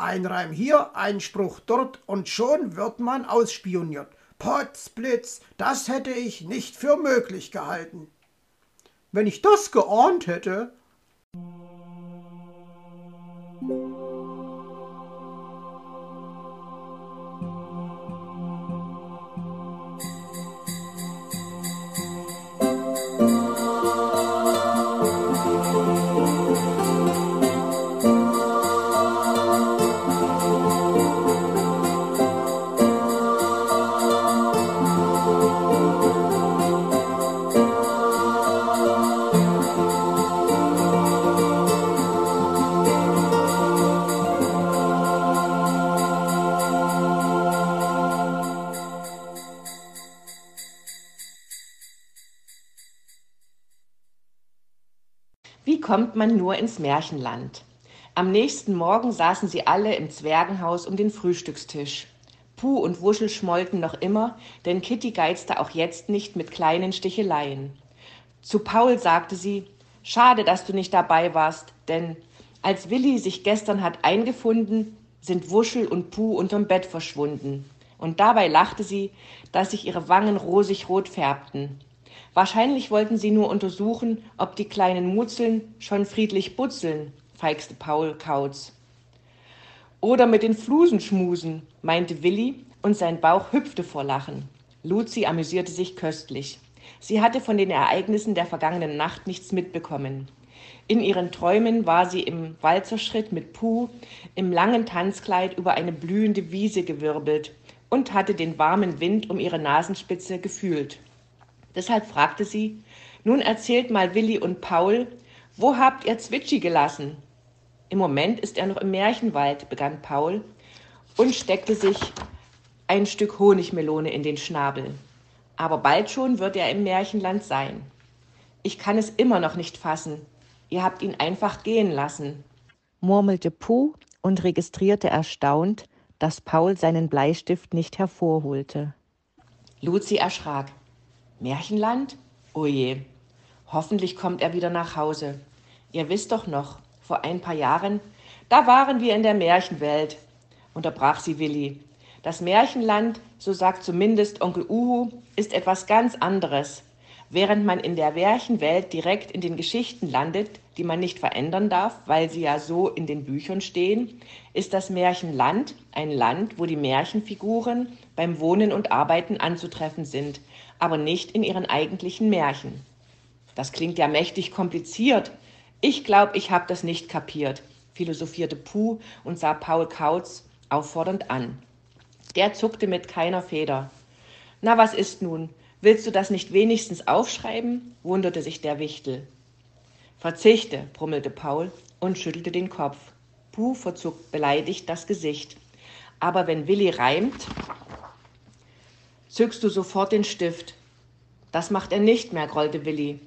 Ein Reim hier, ein Spruch dort und schon wird man ausspioniert. Potzblitz, das hätte ich nicht für möglich gehalten. Wenn ich das geahnt hätte. Kommt man nur ins Märchenland? Am nächsten Morgen saßen sie alle im Zwergenhaus um den Frühstückstisch. Puh und Wuschel schmollten noch immer, denn Kitty geizte auch jetzt nicht mit kleinen Sticheleien. Zu Paul sagte sie, schade, dass du nicht dabei warst, denn als Willi sich gestern hat eingefunden, sind Wuschel und Puh unterm Bett verschwunden. Und dabei lachte sie, dass sich ihre Wangen rosig rot färbten. Wahrscheinlich wollten sie nur untersuchen, ob die kleinen Mutzeln schon friedlich butzeln, feixte Paul Kautz. Oder mit den Flusen schmusen, meinte Willi, und sein Bauch hüpfte vor Lachen. Luzi amüsierte sich köstlich. Sie hatte von den Ereignissen der vergangenen Nacht nichts mitbekommen. In ihren Träumen war sie im Walzerschritt mit Puh im langen Tanzkleid über eine blühende Wiese gewirbelt und hatte den warmen Wind um ihre Nasenspitze gefühlt. Deshalb fragte sie, nun erzählt mal Willi und Paul, wo habt ihr Zwitschi gelassen? Im Moment ist er noch im Märchenwald, begann Paul und steckte sich ein Stück Honigmelone in den Schnabel. Aber bald schon wird er im Märchenland sein. Ich kann es immer noch nicht fassen. Ihr habt ihn einfach gehen lassen, murmelte Puh und registrierte erstaunt, dass Paul seinen Bleistift nicht hervorholte. Luzi erschrak. Märchenland? Oje. Hoffentlich kommt er wieder nach Hause. Ihr wisst doch noch, vor ein paar Jahren, da waren wir in der Märchenwelt, unterbrach sie Willi. Das Märchenland, so sagt zumindest Onkel Uhu, ist etwas ganz anderes. Während man in der Märchenwelt direkt in den Geschichten landet, die man nicht verändern darf, weil sie ja so in den Büchern stehen, ist das Märchenland ein Land, wo die Märchenfiguren beim Wohnen und Arbeiten anzutreffen sind, aber nicht in ihren eigentlichen Märchen. Das klingt ja mächtig kompliziert. Ich glaube, ich habe das nicht kapiert, philosophierte Puh und sah Paul Kautz auffordernd an. Der zuckte mit keiner Feder. Na, was ist nun? Willst du das nicht wenigstens aufschreiben? wunderte sich der Wichtel. Verzichte, brummelte Paul und schüttelte den Kopf. Puh verzog beleidigt das Gesicht. Aber wenn Willi reimt, zückst du sofort den Stift. Das macht er nicht mehr, grollte Willi.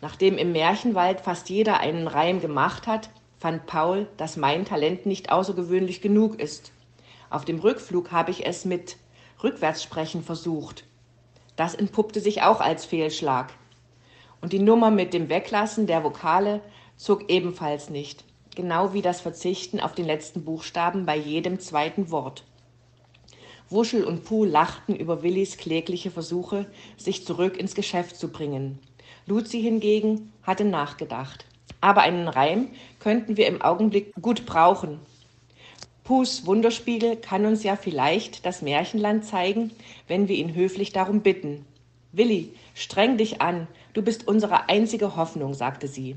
Nachdem im Märchenwald fast jeder einen Reim gemacht hat, fand Paul, dass mein Talent nicht außergewöhnlich genug ist. Auf dem Rückflug habe ich es mit Rückwärtssprechen versucht. Das entpuppte sich auch als Fehlschlag. Und die Nummer mit dem Weglassen der Vokale zog ebenfalls nicht, genau wie das Verzichten auf den letzten Buchstaben bei jedem zweiten Wort. Wuschel und Puh lachten über Willis klägliche Versuche, sich zurück ins Geschäft zu bringen. Luzi hingegen hatte nachgedacht. Aber einen Reim könnten wir im Augenblick gut brauchen. Puhs Wunderspiegel kann uns ja vielleicht das Märchenland zeigen, wenn wir ihn höflich darum bitten. Willi, streng dich an, du bist unsere einzige Hoffnung, sagte sie.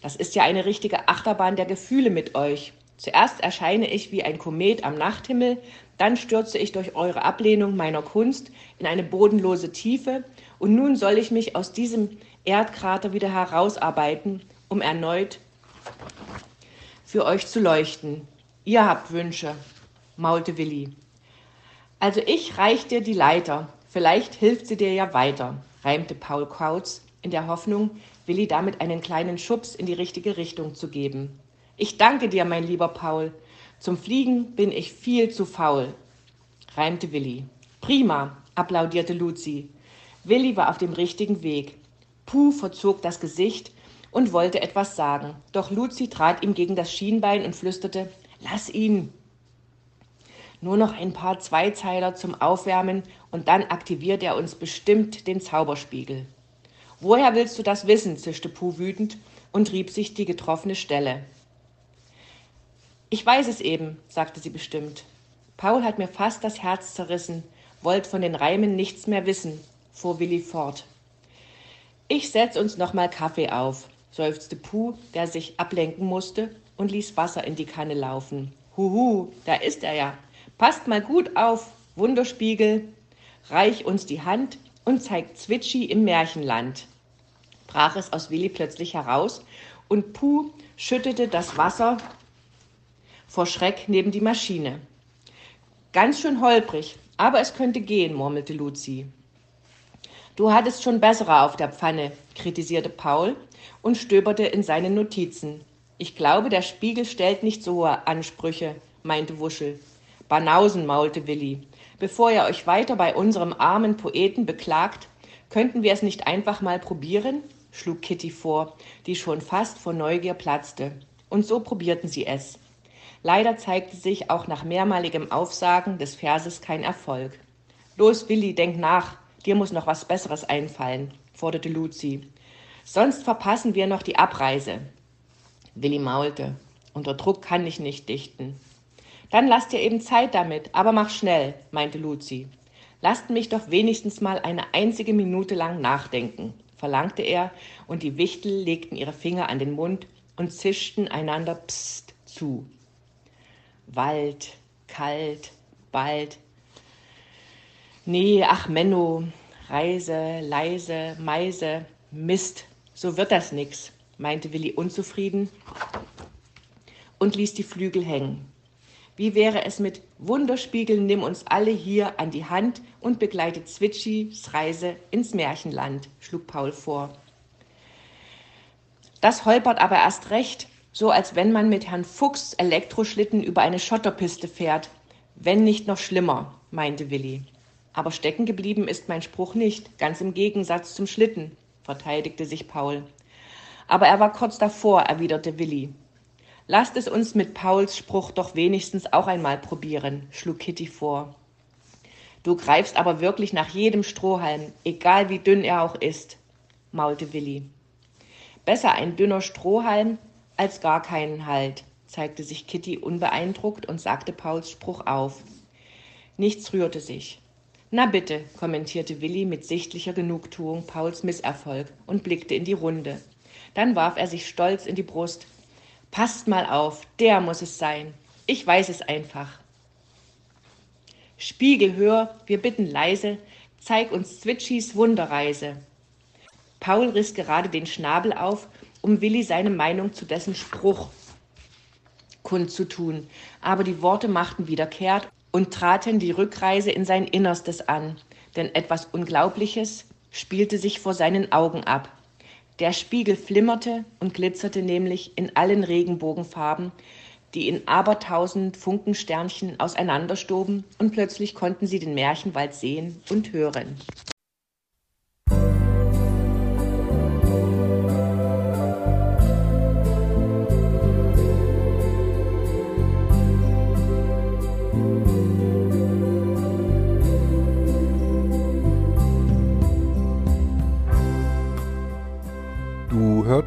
Das ist ja eine richtige Achterbahn der Gefühle mit euch. Zuerst erscheine ich wie ein Komet am Nachthimmel, dann stürze ich durch eure Ablehnung meiner Kunst in eine bodenlose Tiefe, und nun soll ich mich aus diesem Erdkrater wieder herausarbeiten, um erneut für euch zu leuchten. Ihr habt Wünsche, maulte Willi. Also ich reich dir die Leiter, vielleicht hilft sie dir ja weiter, reimte Paul Kautz in der Hoffnung, Willi damit einen kleinen Schubs in die richtige Richtung zu geben. Ich danke dir, mein lieber Paul, zum Fliegen bin ich viel zu faul, reimte Willi. Prima, applaudierte Luzi. Willi war auf dem richtigen Weg. Puh verzog das Gesicht und wollte etwas sagen. Doch Luzi trat ihm gegen das Schienbein und flüsterte: Lass ihn, Nur noch ein paar Zweizeiler zum Aufwärmen und dann aktiviert er uns bestimmt den Zauberspiegel. Woher willst du das wissen? zischte Puh wütend und rieb sich die getroffene Stelle. Ich weiß es eben, sagte sie bestimmt. Paul hat mir fast das Herz zerrissen, wollt von den Reimen nichts mehr wissen, fuhr Willi fort. Ich setz uns noch mal Kaffee auf, seufzte Puh, der sich ablenken musste und ließ Wasser in die Kanne laufen. Huhu, da ist er ja. Passt mal gut auf, Wunderspiegel. Reich uns die Hand und zeigt Zwitschi im Märchenland brach es aus Willi plötzlich heraus und Puh schüttete das Wasser vor Schreck neben die Maschine. Ganz schön holprig, aber es könnte gehen, murmelte Luzi. Du hattest schon bessere auf der Pfanne, kritisierte Paul und stöberte in seinen Notizen. Ich glaube, der Spiegel stellt nicht so hohe Ansprüche, meinte Wuschel. Banausen, maulte Willi. Bevor ihr euch weiter bei unserem armen Poeten beklagt, könnten wir es nicht einfach mal probieren? schlug Kitty vor, die schon fast vor Neugier platzte. Und so probierten sie es. Leider zeigte sich auch nach mehrmaligem Aufsagen des Verses kein Erfolg. Los, Willi, denk nach, dir muss noch was Besseres einfallen, forderte Luzi. Sonst verpassen wir noch die Abreise. Willi maulte. Unter Druck kann ich nicht dichten. Dann lasst dir eben Zeit damit, aber mach schnell, meinte Luzi. Lasst mich doch wenigstens mal eine einzige Minute lang nachdenken verlangte er, und die Wichtel legten ihre Finger an den Mund und zischten einander Psst zu. Wald, kalt, bald. Nee, ach Menno, Reise, leise, Meise, Mist, so wird das nix, meinte Willi unzufrieden und ließ die Flügel hängen. Wie wäre es mit Wunderspiegel, nimm uns alle hier an die Hand und begleite Zwitschis Reise ins Märchenland, schlug Paul vor. Das holpert aber erst recht, so als wenn man mit Herrn Fuchs Elektroschlitten über eine Schotterpiste fährt. Wenn nicht noch schlimmer, meinte Willi. Aber stecken geblieben ist mein Spruch nicht, ganz im Gegensatz zum Schlitten, verteidigte sich Paul. Aber er war kurz davor, erwiderte Willi. Lasst es uns mit Pauls Spruch doch wenigstens auch einmal probieren, schlug Kitty vor. Du greifst aber wirklich nach jedem Strohhalm, egal wie dünn er auch ist, maulte Willi. Besser ein dünner Strohhalm als gar keinen Halt, zeigte sich Kitty unbeeindruckt und sagte Pauls Spruch auf. Nichts rührte sich. Na bitte, kommentierte Willi mit sichtlicher Genugtuung Pauls Misserfolg und blickte in die Runde. Dann warf er sich stolz in die Brust. Passt mal auf, der muss es sein. Ich weiß es einfach. Spiegel, hör, wir bitten leise, zeig uns Zwitschis Wunderreise. Paul riss gerade den Schnabel auf, um Willi seine Meinung zu dessen Spruch kundzutun, aber die Worte machten wieder kehrt und traten die Rückreise in sein Innerstes an, denn etwas Unglaubliches spielte sich vor seinen Augen ab. Der Spiegel flimmerte und glitzerte nämlich in allen Regenbogenfarben, die in abertausend Funkensternchen auseinanderstoben, und plötzlich konnten sie den Märchenwald sehen und hören.